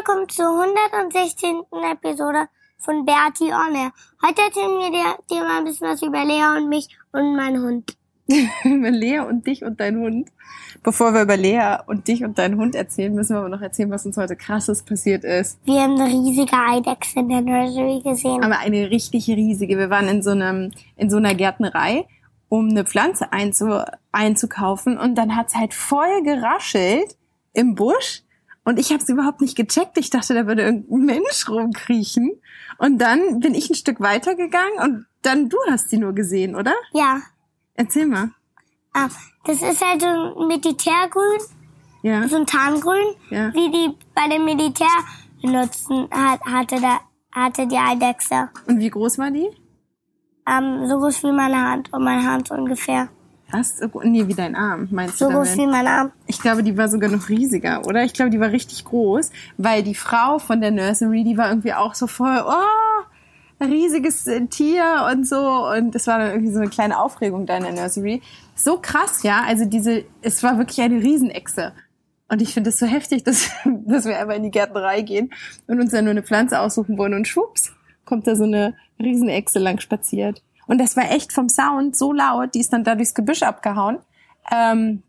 Willkommen zur 116. Episode von Bertie on Air. Heute erzählen wir dir, dir mal ein bisschen was über Lea und mich und meinen Hund. über Lea und dich und deinen Hund. Bevor wir über Lea und dich und deinen Hund erzählen, müssen wir aber noch erzählen, was uns heute krasses passiert ist. Wir haben eine riesige Eidechse in der Nursery gesehen. Aber eine richtig riesige. Wir waren in so einem, in so einer Gärtnerei, um eine Pflanze einzu, einzukaufen und dann hat's halt voll geraschelt im Busch. Und ich habe es überhaupt nicht gecheckt. Ich dachte, da würde irgendein Mensch rumkriechen. Und dann bin ich ein Stück weitergegangen und dann du hast sie nur gesehen, oder? Ja. Erzähl mal. Ah, das ist halt so ein Militärgrün, Ja. so ein Tarngrün, Ja. wie die bei dem Militär benutzen, hat, hatte, da, hatte die Eidechse. Und wie groß war die? Ähm, so groß wie meine Hand und meine Hand ungefähr. So gro- Nee, wie dein Arm, meinst So du groß wie mein Arm. Ich glaube, die war sogar noch riesiger, oder? Ich glaube, die war richtig groß, weil die Frau von der Nursery, die war irgendwie auch so voll, oh, ein riesiges äh, Tier und so. Und es war dann irgendwie so eine kleine Aufregung da in der Nursery. So krass, ja. Also diese, es war wirklich eine Riesenechse. Und ich finde es so heftig, dass, dass wir einmal in die Gärtnerei gehen und uns dann nur eine Pflanze aussuchen wollen und schwupps, kommt da so eine Riesenechse lang spaziert. Und das war echt vom Sound so laut, die ist dann da durchs Gebüsch abgehauen. Ähm,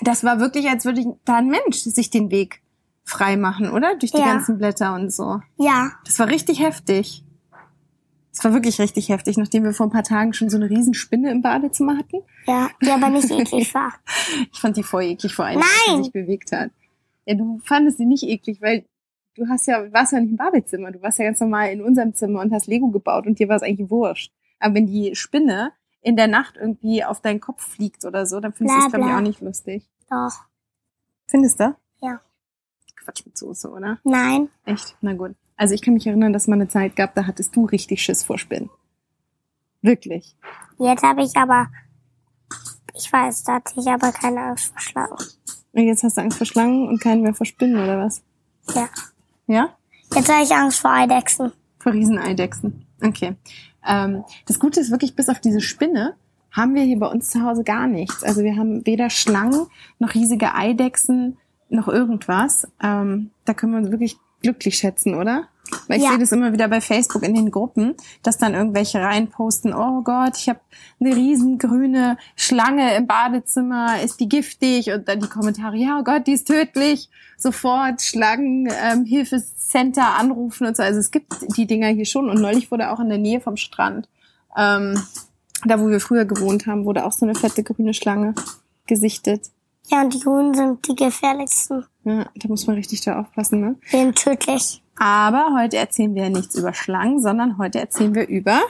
das war wirklich, als würde da ein Mensch sich den Weg frei machen, oder? Durch die Ja. ganzen Blätter und so. Ja. Das war richtig heftig. Das war wirklich richtig heftig, nachdem wir vor ein paar Tagen schon so eine Riesenspinne im Badezimmer hatten. Ja, die aber nicht eklig war. Ich fand die voll eklig, vor allem, Nein! sie sich bewegt hat. Ja, du fandest sie nicht eklig, weil du hast ja, warst ja nicht im Badezimmer. Du warst ja ganz normal in unserem Zimmer und hast Lego gebaut und dir war es eigentlich wurscht. Aber wenn die Spinne in der Nacht irgendwie auf deinen Kopf fliegt oder so, dann findest du es, glaube ich, auch nicht lustig. Doch. Findest du? Ja. Quatsch mit Soße, oder? Nein. Echt? Na gut. Also ich kann mich erinnern, dass es mal eine Zeit gab, da hattest du richtig Schiss vor Spinnen. Wirklich. Jetzt habe ich aber, ich weiß, da hatte ich aber keine Angst vor Schlangen. Und jetzt hast du Angst vor Schlangen und keinen mehr vor Spinnen, oder was? Ja. Ja? Jetzt habe ich Angst vor Eidechsen. Vor Rieseneidechsen. Okay. Ähm, das Gute ist wirklich, bis auf diese Spinne haben wir hier bei uns zu Hause gar nichts. Also wir haben weder Schlangen noch riesige Eidechsen noch irgendwas. Ähm, da können wir uns wirklich glücklich schätzen, oder? Weil ich Ja. sehe das immer wieder bei Facebook in den Gruppen, dass dann irgendwelche reinposten, oh Gott, ich habe eine riesengrüne Schlange im Badezimmer, ist die giftig? Und dann die Kommentare, ja, oh Gott, die ist tödlich. Sofort Schlangen, ähm, Hilfecenter anrufen und so. Also es gibt die Dinger hier schon. Und neulich wurde auch in der Nähe vom Strand, ähm, da wo wir früher gewohnt haben, wurde auch so eine fette grüne Schlange gesichtet. Ja, und die Grünen sind die gefährlichsten. Ja, da muss man richtig da aufpassen, ne? Die sind tödlich. Aber heute erzählen wir ja nichts über Schlangen, sondern heute erzählen wir über,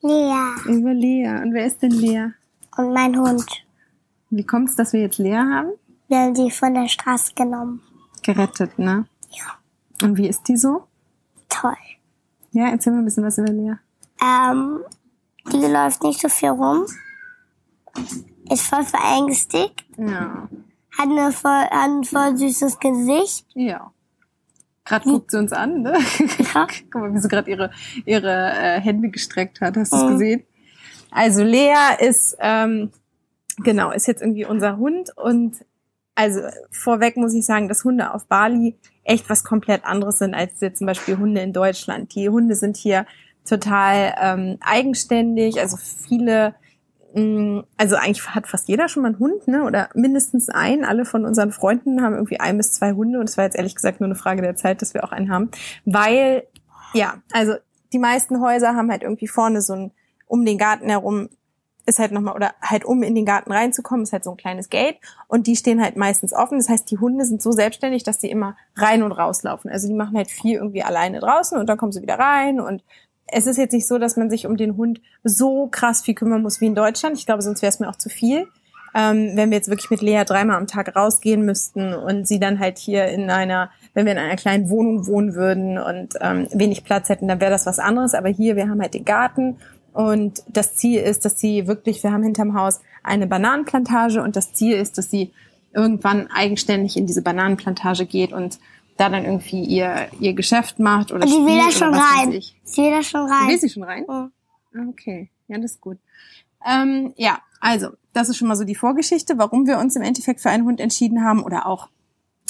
Ja. über Lea. Und wer ist denn Lea? Und mein Hund. Wie kommt's, dass wir jetzt Lea haben? Wir haben die von der Straße genommen. Gerettet, ne? Ja. Und wie ist die so? Toll. Ja, erzähl mal ein bisschen was über Lea. Ähm, die läuft nicht so viel rum. Ist voll verängstigt. Ja. Hat, eine voll, hat ein voll süßes Gesicht. Ja. Gerade guckt sie uns an, ne? Ja. Guck mal, wie sie gerade ihre, ihre äh, Hände gestreckt hat. Hast du es Mhm. gesehen? Also Lea ist, ähm, genau, ist jetzt irgendwie unser Hund und also vorweg muss ich sagen, dass Hunde auf Bali echt was komplett anderes sind als jetzt zum Beispiel Hunde in Deutschland. Die Hunde sind hier total ähm, eigenständig, also viele also eigentlich hat fast jeder schon mal einen Hund, ne? Oder mindestens einen. Alle von unseren Freunden haben irgendwie ein bis zwei Hunde und es war jetzt ehrlich gesagt nur eine Frage der Zeit, dass wir auch einen haben. Weil, ja, also die meisten Häuser haben halt irgendwie vorne so ein, um den Garten herum ist halt nochmal, oder halt um in den Garten reinzukommen, ist halt so ein kleines Gate und die stehen halt meistens offen. Das heißt, die Hunde sind so selbstständig, dass die immer rein und rauslaufen. Also die machen halt viel irgendwie alleine draußen und dann kommen sie wieder rein und es ist jetzt nicht so, dass man sich um den Hund so krass viel kümmern muss wie in Deutschland. Ich glaube, sonst wäre es mir auch zu viel. Ähm, wenn wir jetzt wirklich mit Lea dreimal am Tag rausgehen müssten und sie dann halt hier in einer, wenn wir in einer kleinen Wohnung wohnen würden und ähm, wenig Platz hätten, dann wäre das was anderes. Aber hier, wir haben halt den Garten und das Ziel ist, dass sie wirklich, wir haben hinterm Haus eine Bananenplantage und das Ziel ist, dass sie irgendwann eigenständig in diese Bananenplantage geht und da dann irgendwie ihr, ihr Geschäft macht oder Und die will da schon rein. Sie will da schon rein. Will sie schon rein? Ah, Okay, ja, das ist gut. Ähm, ja, also, das ist schon mal so die Vorgeschichte, warum wir uns im Endeffekt für einen Hund entschieden haben oder auch,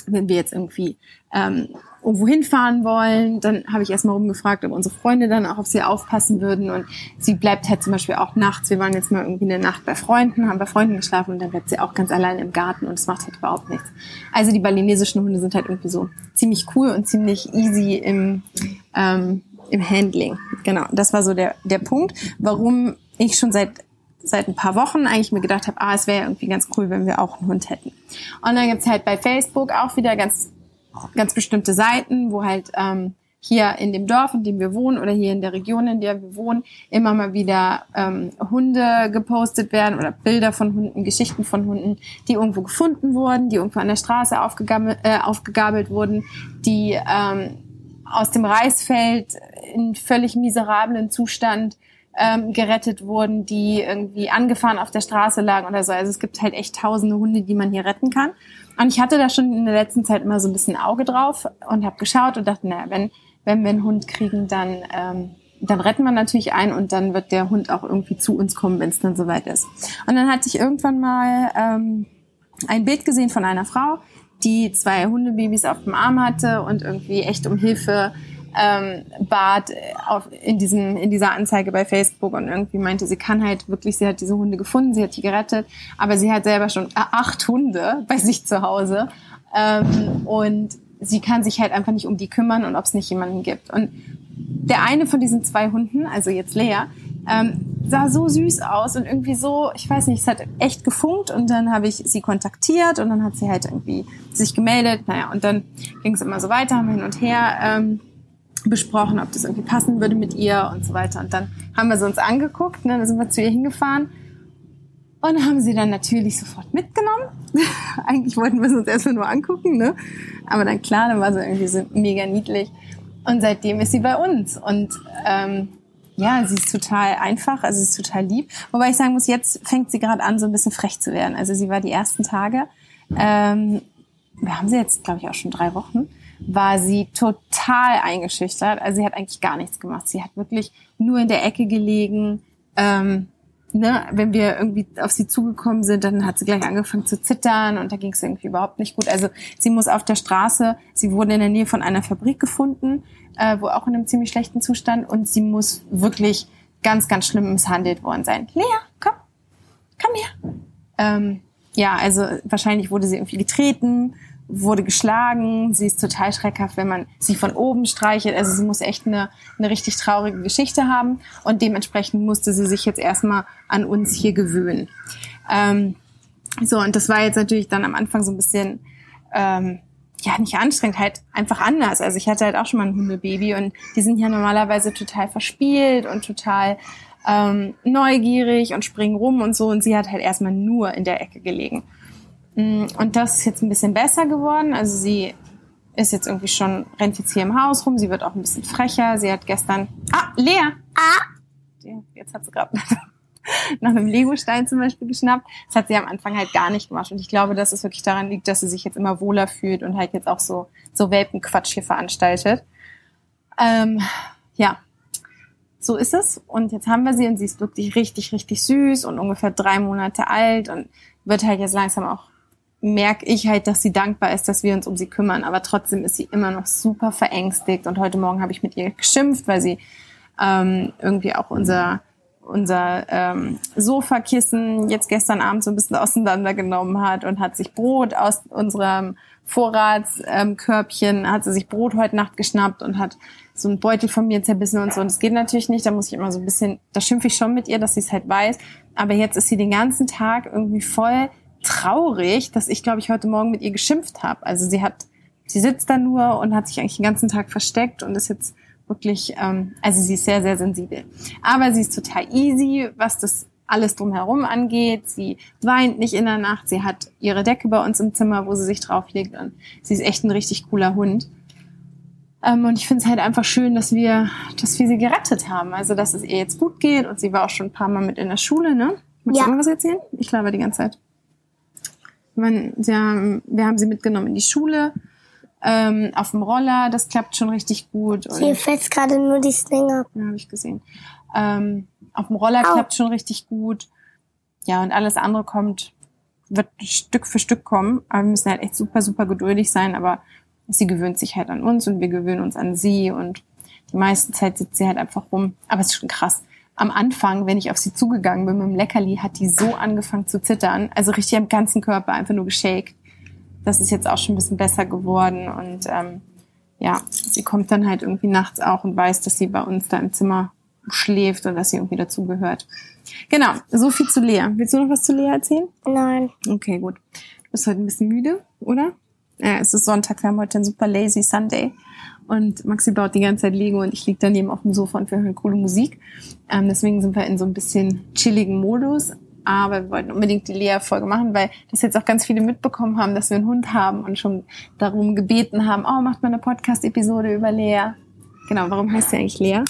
wenn wir jetzt irgendwie ähm, irgendwo hinfahren wollen, dann habe ich erstmal rumgefragt, ob unsere Freunde dann auch auf sie aufpassen würden und sie bleibt halt zum Beispiel auch nachts, wir waren jetzt mal irgendwie eine Nacht bei Freunden, haben bei Freunden geschlafen und dann bleibt sie auch ganz allein im Garten und es macht halt überhaupt nichts. Also die balinesischen Hunde sind halt irgendwie so ziemlich cool und ziemlich easy im, ähm, im Handling. Genau, das war so der, der Punkt, warum ich schon seit seit ein paar Wochen eigentlich mir gedacht habe, ah, es wäre irgendwie ganz cool, wenn wir auch einen Hund hätten. Und dann gibt's halt bei Facebook auch wieder ganz, ganz bestimmte Seiten, wo halt ähm, hier in dem Dorf, in dem wir wohnen oder hier in der Region, in der wir wohnen, immer mal wieder ähm, Hunde gepostet werden oder Bilder von Hunden, Geschichten von Hunden, die irgendwo gefunden wurden, die irgendwo an der Straße aufgegabelt, äh, aufgegabelt wurden, die ähm, aus dem Reisfeld in völlig miserablen Zustand ähm, gerettet wurden, die irgendwie angefahren auf der Straße lagen oder so. Also es gibt halt echt tausende Hunde, die man hier retten kann. Und ich hatte da schon in der letzten Zeit immer so ein bisschen Auge drauf und habe geschaut und dachte, naja, wenn, wenn wir einen Hund kriegen, dann, ähm, dann retten wir natürlich einen und dann wird der Hund auch irgendwie zu uns kommen, wenn es dann soweit ist. Und dann hatte ich irgendwann mal ähm, ein Bild gesehen von einer Frau, die zwei Hundebabys auf dem Arm hatte und irgendwie echt um Hilfe ähm, bat auf, in, diesem, in dieser Anzeige bei Facebook und irgendwie meinte, sie kann halt wirklich, sie hat diese Hunde gefunden, sie hat die gerettet, aber sie hat selber schon acht Hunde bei sich zu Hause ähm, und sie kann sich halt einfach nicht um die kümmern und ob es nicht jemanden gibt. Und der eine von diesen zwei Hunden, also jetzt Lea, ähm, sah so süß aus und irgendwie so, ich weiß nicht, es hat echt gefunkt und dann habe ich sie kontaktiert und dann hat sie halt irgendwie sich gemeldet, naja, und dann ging es immer so weiter, hin und her ähm, besprochen, ob das irgendwie passen würde mit ihr und so weiter. Und dann haben wir sie uns angeguckt, ne, dann sind wir zu ihr hingefahren und haben sie dann natürlich sofort mitgenommen. Eigentlich wollten wir sie uns erstmal nur angucken, ne? Aber dann klar, dann war sie irgendwie so mega niedlich. Und seitdem ist sie bei uns. Und ähm, ja, sie ist total einfach, also sie ist total lieb. Wobei ich sagen muss, jetzt fängt sie gerade an, so ein bisschen frech zu werden. Also sie war die ersten Tage, ähm, wir haben sie jetzt, glaube ich, auch schon drei Wochen, war sie total eingeschüchtert. Also sie hat eigentlich gar nichts gemacht. Sie hat wirklich nur in der Ecke gelegen. Ähm, ne, wenn wir irgendwie auf sie zugekommen sind, dann hat sie gleich angefangen zu zittern und da ging es irgendwie überhaupt nicht gut. Also sie muss auf der Straße, sie wurde in der Nähe von einer Fabrik gefunden, äh, wo auch in einem ziemlich schlechten Zustand und sie muss wirklich ganz, ganz schlimm misshandelt worden sein. Lea, komm, komm her. Ähm, ja, also wahrscheinlich wurde sie irgendwie getreten, wurde geschlagen. Sie ist total schreckhaft, wenn man sie von oben streichelt. Also sie muss echt eine, eine richtig traurige Geschichte haben und dementsprechend musste sie sich jetzt erstmal an uns hier gewöhnen. Ähm, so, und das war jetzt natürlich dann am Anfang so ein bisschen, ähm, ja, nicht anstrengend, halt einfach anders. Also ich hatte halt auch schon mal ein Hundebaby und die sind ja normalerweise total verspielt und total ähm, neugierig und springen rum und so. Und sie hat halt erstmal nur in der Ecke gelegen. Mm, Und das ist jetzt ein bisschen besser geworden. Also sie ist jetzt irgendwie schon, rennt jetzt hier im Haus rum. Sie wird auch ein bisschen frecher. Sie hat gestern, ah, Lea! Ah, Jetzt hat sie gerade nach einem Legostein zum Beispiel geschnappt. Das hat sie am Anfang halt gar nicht gemacht. Und ich glaube, dass es wirklich daran liegt, dass sie sich jetzt immer wohler fühlt und halt jetzt auch so, so Welpenquatsch hier veranstaltet. Ähm, ja, so ist es. Und jetzt haben wir sie und sie ist wirklich richtig, richtig süß und ungefähr drei Monate alt und wird halt jetzt langsam auch, merke ich halt, dass sie dankbar ist, dass wir uns um sie kümmern. Aber trotzdem ist sie immer noch super verängstigt. Und heute Morgen habe ich mit ihr geschimpft, weil sie ähm, irgendwie auch unser unser ähm, Sofakissen jetzt gestern Abend so ein bisschen auseinandergenommen hat und hat sich Brot aus unserem Vorratskörbchen, ähm, hat sie sich Brot heute Nacht geschnappt und hat so einen Beutel von mir zerbissen und so. Und das geht natürlich nicht. Da muss ich immer so ein bisschen, da schimpfe ich schon mit ihr, dass sie es halt weiß. Aber jetzt ist sie den ganzen Tag irgendwie voll traurig, dass ich, glaube ich, heute Morgen mit ihr geschimpft habe. Also sie hat, sie sitzt da nur und hat sich eigentlich den ganzen Tag versteckt und ist jetzt wirklich, ähm, also sie ist sehr, sehr sensibel. Aber sie ist total easy, was das alles drumherum angeht. Sie weint nicht in der Nacht. Sie hat ihre Decke bei uns im Zimmer, wo sie sich drauflegt. Und sie ist echt ein richtig cooler Hund. Ähm, und ich finde es halt einfach schön, dass wir, dass wir sie gerettet haben. Also, dass es ihr jetzt gut geht. Und sie war auch schon ein paar Mal mit in der Schule, ne? Möchtest Ja. du irgendwas erzählen? Ich glaube die ganze Zeit. Man, sie haben, wir haben sie mitgenommen in die Schule, ähm, auf dem Roller. Das klappt schon richtig gut. Und Hier fällt gerade nur die Sling ab. ja, habe ich gesehen. Ähm, auf dem Roller Au. klappt schon richtig gut. Ja, und alles andere kommt, wird Stück für Stück kommen. Aber wir müssen halt echt super, super geduldig sein. Aber sie gewöhnt sich halt an uns und wir gewöhnen uns an sie. Und die meiste Zeit sitzt sie halt einfach rum. Aber es ist schon krass. Am Anfang, wenn ich auf sie zugegangen bin mit dem Leckerli, hat die so angefangen zu zittern. Also richtig am ganzen Körper einfach nur geshakt. Das ist jetzt auch schon ein bisschen besser geworden. Und ähm, ja, sie kommt dann halt irgendwie nachts auch und weiß, dass sie bei uns da im Zimmer schläft und dass sie irgendwie dazugehört. Genau, so viel zu Lea. Willst du noch was zu Lea erzählen? Nein. Okay, gut. Du bist heute ein bisschen müde, oder? Ja, es ist Sonntag, wir haben heute einen super lazy Sunday. Und Maxi baut die ganze Zeit Lego und ich lieg daneben auf dem Sofa und wir hören coole Musik. Ähm, deswegen sind wir in so ein bisschen chilligen Modus. Aber wir wollten unbedingt die Lea-Folge machen, weil das jetzt auch ganz viele mitbekommen haben, dass wir einen Hund haben und schon darum gebeten haben, oh, macht mal eine Podcast-Episode über Lea. Genau, warum heißt sie eigentlich Lea?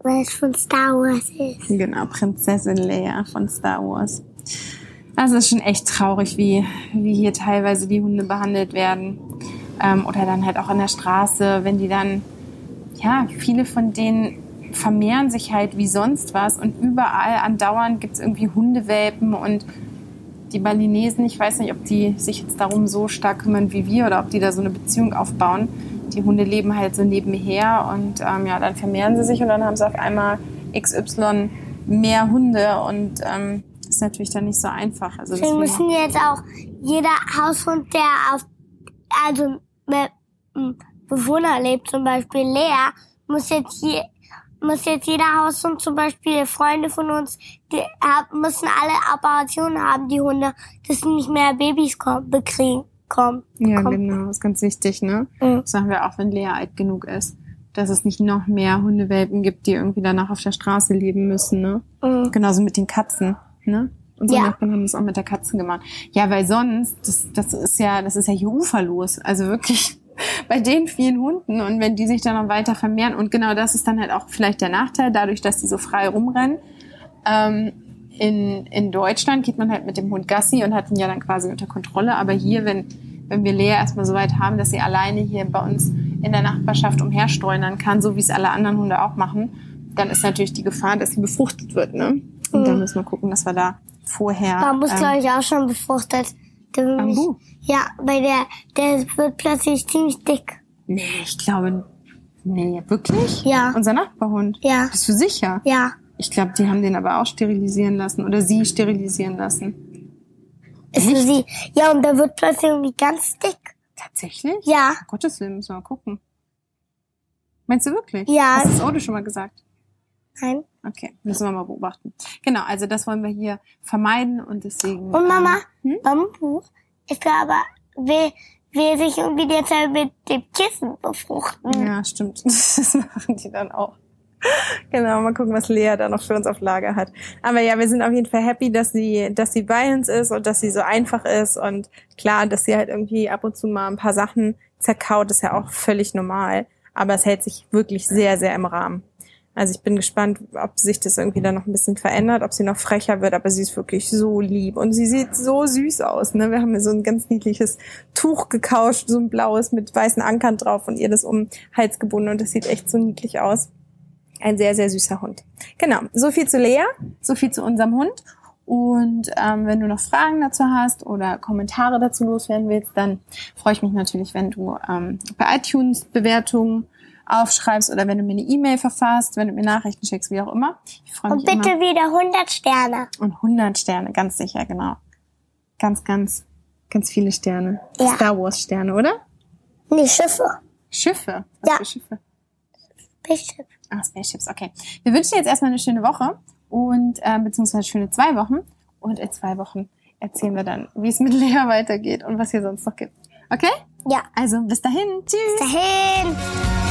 Weil es von Star Wars ist. Genau, Prinzessin Leia von Star Wars. Also es ist schon echt traurig, wie, wie hier teilweise die Hunde behandelt werden. Ähm, oder dann halt auch an der Straße, wenn die dann, ja, viele von denen vermehren sich halt wie sonst was und überall andauernd gibt's irgendwie Hundewelpen und die Balinesen, ich weiß nicht, ob die sich jetzt darum so stark kümmern wie wir oder ob die da so eine Beziehung aufbauen. Die Hunde leben halt so nebenher und ähm, ja, dann vermehren sie sich und dann haben sie auf einmal XY mehr Hunde und ähm, ist natürlich dann nicht so einfach. Also Deswegen deswegen, müssen jetzt auch jeder Haushund, der auf, also Bewohner lebt, zum Beispiel Lea, muss jetzt hier, muss jetzt jeder Haushund, zum Beispiel Freunde von uns, die müssen alle Operationen haben, die Hunde, dass sie nicht mehr Babys kommen, bekriegen, kommen. ja, bekommen. genau, ist ganz wichtig, ne? Mhm. Das sagen wir auch, wenn Lea alt genug ist, dass es nicht noch mehr Hundewelpen gibt, die irgendwie danach auf der Straße leben müssen, ne? Mhm. Genauso mit den Katzen, ne? Unsere Ja. Nachbarn haben das auch mit der Katzen gemacht. Ja, weil sonst, das, das ist ja, das ist ja hier uferlos. Also wirklich bei den vielen Hunden und wenn die sich dann noch weiter vermehren und genau das ist dann halt auch vielleicht der Nachteil, dadurch, dass die so frei rumrennen. Ähm, in, in Deutschland geht man halt mit dem Hund Gassi und hat ihn ja dann quasi unter Kontrolle. Aber hier, wenn, wenn wir Lea erstmal so weit haben, dass sie alleine hier bei uns in der Nachbarschaft umherstreunern kann, so wie es alle anderen Hunde auch machen, dann ist natürlich die Gefahr, dass sie befruchtet wird. Ne? Und Mhm. dann müssen wir gucken, dass wir da vorher. Bambus, ähm, glaube ich, auch schon befruchtet. Bambu? Ja, weil der, der wird plötzlich ziemlich dick. Nee, ich glaube. Nee, wirklich? Ja. Unser Nachbarhund. Ja. Bist du sicher? Ja. Ich glaube, die haben den aber auch sterilisieren lassen oder sie sterilisieren lassen. Ist für sie. Ja, und der wird plötzlich irgendwie ganz dick. Tatsächlich? Ja. Um Gottes Willen, müssen wir mal gucken. Meinst du wirklich? Ja. Hast du das Auto schon mal gesagt? Nein. Okay, müssen wir mal beobachten. Genau, also das wollen wir hier vermeiden und deswegen. Und Mama, Ähm, hm? Bambu, ich glaube, will, will sich irgendwie derzeit mit dem Kissen befruchten. Ja, stimmt. Das machen die dann auch. Genau, mal gucken, was Lea da noch für uns auf Lager hat. Aber ja, wir sind auf jeden Fall happy, dass sie, dass sie bei uns ist und dass sie so einfach ist und klar, dass sie halt irgendwie ab und zu mal ein paar Sachen zerkaut, ist ja auch völlig normal. Aber es hält sich wirklich sehr, sehr im Rahmen. Also ich bin gespannt, ob sich das irgendwie dann noch ein bisschen verändert, ob sie noch frecher wird, aber sie ist wirklich so lieb und sie sieht so süß aus. Ne? Wir haben ihr so ein ganz niedliches Tuch gekauscht, so ein blaues mit weißen Ankern drauf und ihr das um den Hals gebunden und das sieht echt so niedlich aus. Ein sehr, sehr süßer Hund. Genau, so viel zu Lea, so viel zu unserem Hund. Und ähm, wenn du noch Fragen dazu hast oder Kommentare dazu loswerden willst, dann freue ich mich natürlich, wenn du ähm, bei iTunes Bewertungen aufschreibst oder wenn du mir eine E-Mail verfasst, wenn du mir Nachrichten schickst, wie auch immer. Ich freue mich Und bitte immer. wieder 100 Sterne. Und 100 Sterne, ganz sicher, genau. Ganz, ganz, ganz viele Sterne. Ja. Star Wars Sterne, oder? Nee, Schiffe. Schiffe. Was Ja. für Schiffe? Spaceship. Ah, Spaceships, okay. Wir wünschen dir jetzt erstmal eine schöne Woche und äh, beziehungsweise schöne zwei Wochen. Und in zwei Wochen erzählen wir dann, wie es mit Lea weitergeht und was hier sonst noch gibt. Okay? Ja. Also bis dahin. Tschüss. Dahin.